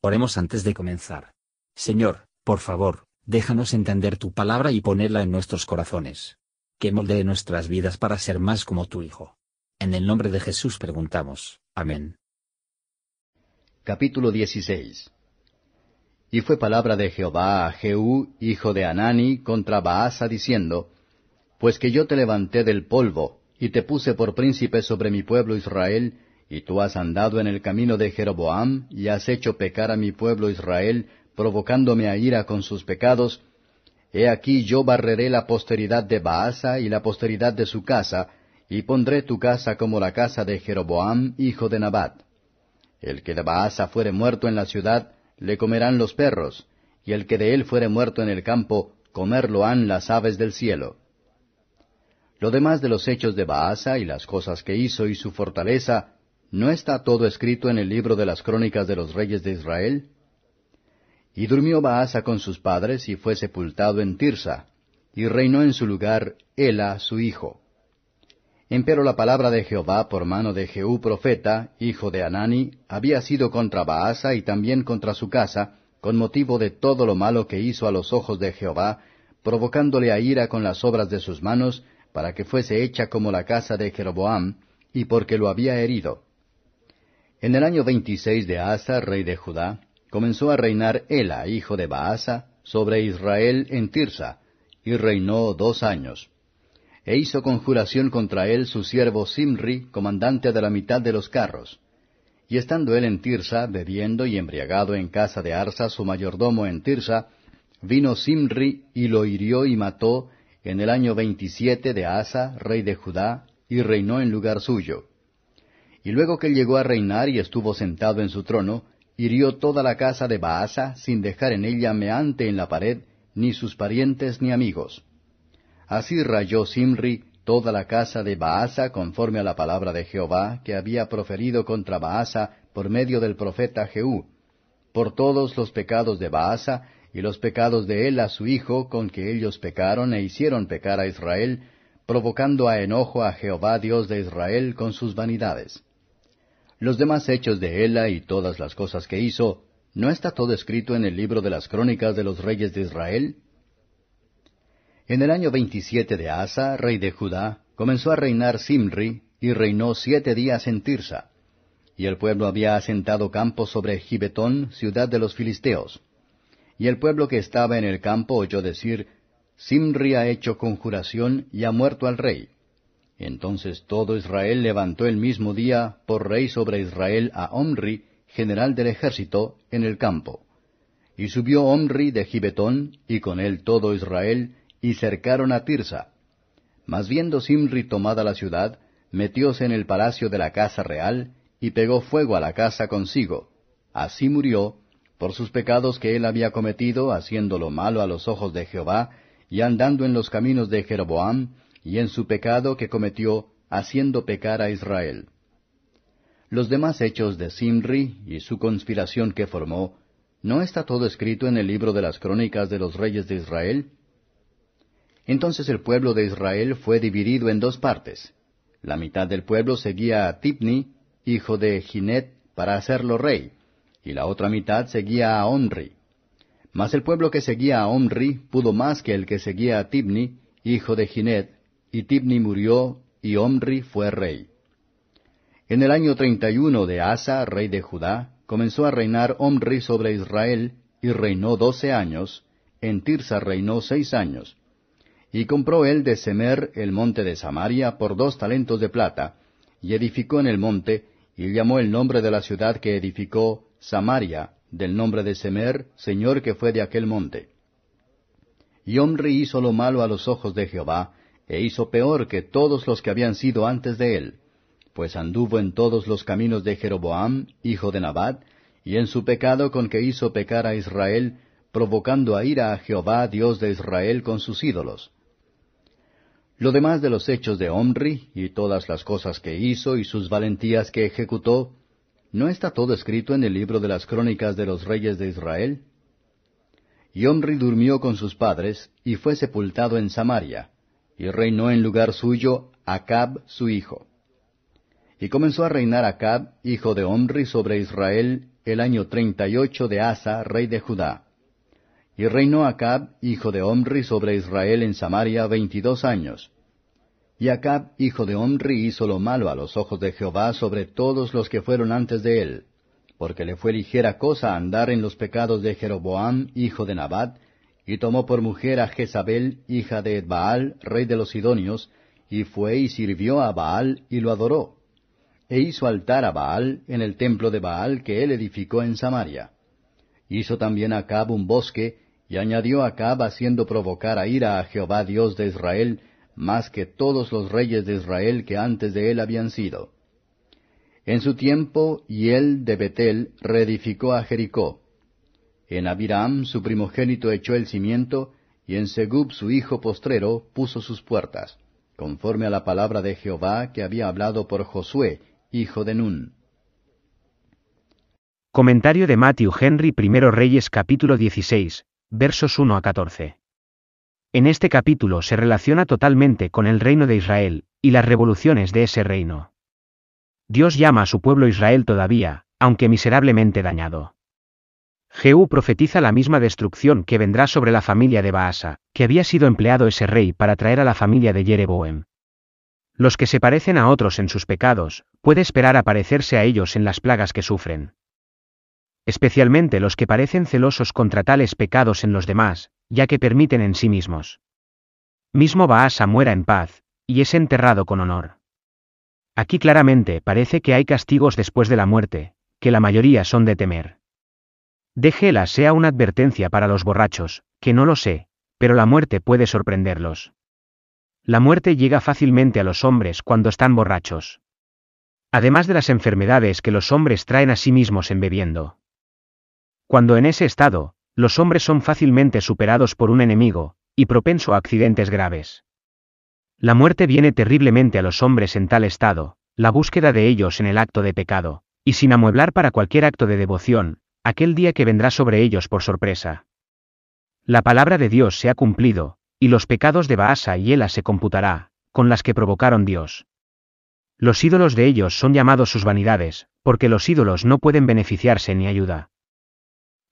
Oremos antes de comenzar. Señor, por favor, déjanos entender tu palabra y ponerla en nuestros corazones. Que moldee nuestras vidas para ser más como tu Hijo. En el nombre de Jesús preguntamos. Amén. Capítulo 16 Y fue palabra de Jehová a Jehú, hijo de Anani, contra Baasa, diciendo, Pues que yo te levanté del polvo, y te puse por príncipe sobre mi pueblo Israel, y tú has andado en el camino de Jeroboam, y has hecho pecar a mi pueblo Israel, provocándome a ira con sus pecados, he aquí yo barreré la posteridad de Baasa y la posteridad de su casa, y pondré tu casa como la casa de Jeroboam, hijo de Nabat. El que de Baasa fuere muerto en la ciudad, le comerán los perros, y el que de él fuere muerto en el campo, comerlo han las aves del cielo. Lo demás de los hechos de Baasa y las cosas que hizo y su fortaleza, ¿No está todo escrito en el libro de las crónicas de los reyes de Israel? Y durmió Baasa con sus padres y fue sepultado en Tirsa, y reinó en su lugar Ela su hijo. Empero la palabra de Jehová por mano de Jehú profeta, hijo de Anani, había sido contra Baasa y también contra su casa, con motivo de todo lo malo que hizo a los ojos de Jehová, provocándole a ira con las obras de sus manos, para que fuese hecha como la casa de Jeroboam, y porque lo había herido. En el año veintiséis de Asa, rey de Judá, comenzó a reinar Ela, hijo de Baasa, sobre Israel en Tirsa, y reinó dos años. E hizo conjuración contra él su siervo Simri, comandante de la mitad de los carros. Y estando él en Tirsa, bebiendo y embriagado en casa de Arsa, su mayordomo en Tirsa, vino Simri y lo hirió y mató en el año veintisiete de Asa, rey de Judá, y reinó en lugar suyo. Y luego que llegó a reinar y estuvo sentado en su trono, hirió toda la casa de Baasa, sin dejar en ella meante en la pared, ni sus parientes ni amigos. Así rayó Simri toda la casa de Baasa conforme a la palabra de Jehová que había proferido contra Baasa por medio del profeta Jehú, por todos los pecados de Baasa y los pecados de él a su hijo con que ellos pecaron e hicieron pecar a Israel, provocando a enojo a Jehová Dios de Israel con sus vanidades. Los demás hechos de Ela y todas las cosas que hizo, ¿no está todo escrito en el libro de las crónicas de los reyes de Israel? En el año veintisiete de Asa, rey de Judá, comenzó a reinar Simri, y reinó siete días en Tirsa. Y el pueblo había asentado campo sobre Gibetón, ciudad de los filisteos. Y el pueblo que estaba en el campo oyó decir, Simri ha hecho conjuración y ha muerto al rey. Entonces todo Israel levantó el mismo día por rey sobre Israel a Omri, general del ejército, en el campo. Y subió Omri de Gibetón, y con él todo Israel, y cercaron a Tirsa. Mas viendo Simri tomada la ciudad, metióse en el palacio de la casa real, y pegó fuego a la casa consigo. Así murió, por sus pecados que él había cometido, haciendo lo malo a los ojos de Jehová, y andando en los caminos de Jeroboam, y en su pecado que cometió, haciendo pecar a Israel. Los demás hechos de Simri y su conspiración que formó, ¿no está todo escrito en el libro de las crónicas de los reyes de Israel? Entonces el pueblo de Israel fue dividido en dos partes. La mitad del pueblo seguía a Tipni, hijo de Ginet, para hacerlo rey, y la otra mitad seguía a Omri. Mas el pueblo que seguía a Omri pudo más que el que seguía a Tibni, hijo de Ginet, y Tibni murió, y Omri fue rey. En el año treinta y uno de Asa, rey de Judá, comenzó a reinar Omri sobre Israel, y reinó doce años, en Tirsa reinó seis años. Y compró él de Semer el monte de Samaria por dos talentos de plata, y edificó en el monte, y llamó el nombre de la ciudad que edificó Samaria, del nombre de Semer, señor que fue de aquel monte. Y Omri hizo lo malo a los ojos de Jehová, e hizo peor que todos los que habían sido antes de él, pues anduvo en todos los caminos de Jeroboam, hijo de Nabat, y en su pecado con que hizo pecar a Israel, provocando a ira a Jehová, Dios de Israel, con sus ídolos. Lo demás de los hechos de Omri, y todas las cosas que hizo, y sus valentías que ejecutó, ¿no está todo escrito en el libro de las crónicas de los reyes de Israel? Y Omri durmió con sus padres, y fue sepultado en Samaria, y reinó en lugar suyo Acab su hijo. Y comenzó a reinar Acab, hijo de Omri, sobre Israel el año treinta y ocho de Asa, rey de Judá. Y reinó Acab, hijo de Omri, sobre Israel en Samaria veintidós años. Y Acab, hijo de Omri, hizo lo malo a los ojos de Jehová sobre todos los que fueron antes de él, porque le fue ligera cosa andar en los pecados de Jeroboam, hijo de Nabat, y tomó por mujer a Jezabel, hija de Baal, rey de los Sidonios, y fue y sirvió a Baal y lo adoró. E hizo altar a Baal en el templo de Baal que él edificó en Samaria. Hizo también Acab un bosque, y añadió Acab haciendo provocar a ira a Jehová Dios de Israel, más que todos los reyes de Israel que antes de él habían sido. En su tiempo, y él de Betel reedificó a Jericó. En Abiram su primogénito echó el cimiento, y en Segub su hijo postrero puso sus puertas, conforme a la palabra de Jehová que había hablado por Josué, hijo de Nun. Comentario de Matthew Henry I Reyes capítulo 16, versos 1 a 14. En este capítulo se relaciona totalmente con el reino de Israel, y las revoluciones de ese reino. Dios llama a su pueblo Israel todavía, aunque miserablemente dañado. Jehú profetiza la misma destrucción que vendrá sobre la familia de Baasa, que había sido empleado ese rey para traer a la familia de Jereboam. Los que se parecen a otros en sus pecados, puede esperar a parecerse a ellos en las plagas que sufren. Especialmente los que parecen celosos contra tales pecados en los demás, ya que permiten en sí mismos. Mismo Baasa muera en paz, y es enterrado con honor. Aquí claramente parece que hay castigos después de la muerte, que la mayoría son de temer. Déjela sea una advertencia para los borrachos, que no lo sé, pero la muerte puede sorprenderlos. La muerte llega fácilmente a los hombres cuando están borrachos. Además de las enfermedades que los hombres traen a sí mismos en bebiendo. Cuando en ese estado, los hombres son fácilmente superados por un enemigo, y propenso a accidentes graves. La muerte viene terriblemente a los hombres en tal estado, la búsqueda de ellos en el acto de pecado, y sin amueblar para cualquier acto de devoción, aquel día que vendrá sobre ellos por sorpresa. La palabra de Dios se ha cumplido, y los pecados de Baasa y Ela se computará, con las que provocaron Dios. Los ídolos de ellos son llamados sus vanidades, porque los ídolos no pueden beneficiarse ni ayuda.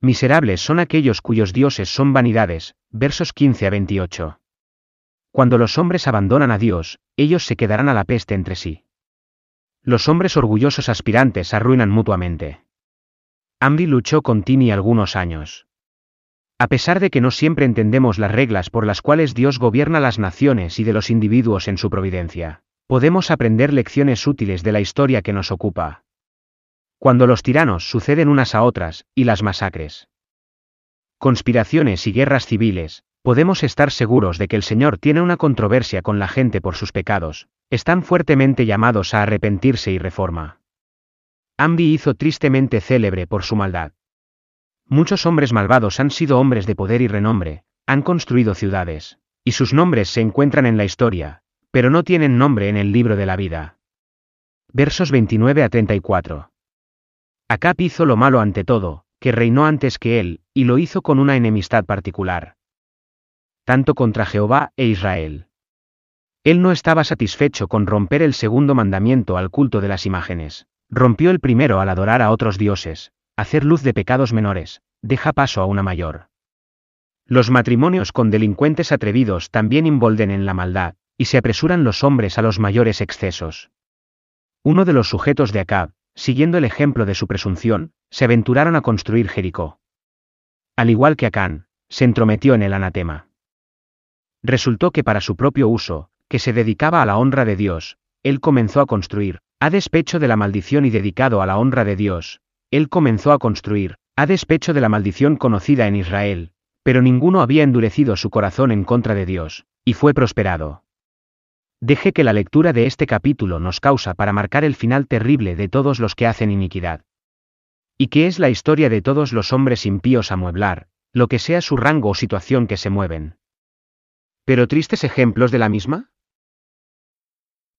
Miserables son aquellos cuyos dioses son vanidades, versos 15 a 28. Cuando los hombres abandonan a Dios, ellos se quedarán a la peste entre sí. Los hombres orgullosos aspirantes arruinan mutuamente. Amri luchó con Tini algunos años. A pesar de que no siempre entendemos las reglas por las cuales Dios gobierna las naciones y de los individuos en su providencia, podemos aprender lecciones útiles de la historia que nos ocupa cuando los tiranos suceden unas a otras, y las masacres. Conspiraciones y guerras civiles, podemos estar seguros de que el Señor tiene una controversia con la gente por sus pecados, están fuertemente llamados a arrepentirse y reforma. Ambi hizo tristemente célebre por su maldad. Muchos hombres malvados han sido hombres de poder y renombre, han construido ciudades, y sus nombres se encuentran en la historia, pero no tienen nombre en el libro de la vida. Versos 29 a 34. Acab hizo lo malo ante todo, que reinó antes que él, y lo hizo con una enemistad particular. Tanto contra Jehová e Israel. Él no estaba satisfecho con romper el segundo mandamiento al culto de las imágenes. Rompió el primero al adorar a otros dioses, hacer luz de pecados menores, deja paso a una mayor. Los matrimonios con delincuentes atrevidos también involden en la maldad, y se apresuran los hombres a los mayores excesos. Uno de los sujetos de Acab, siguiendo el ejemplo de su presunción, se aventuraron a construir Jericó. Al igual que Acán, se entrometió en el anatema. Resultó que para su propio uso, que se dedicaba a la honra de Dios, él comenzó a construir, a despecho de la maldición y dedicado a la honra de Dios, él comenzó a construir, a despecho de la maldición conocida en Israel, pero ninguno había endurecido su corazón en contra de Dios, y fue prosperado. Deje que la lectura de este capítulo nos causa para marcar el final terrible de todos los que hacen iniquidad. Y que es la historia de todos los hombres impíos a mueblar, lo que sea su rango o situación que se mueven. ¿Pero tristes ejemplos de la misma?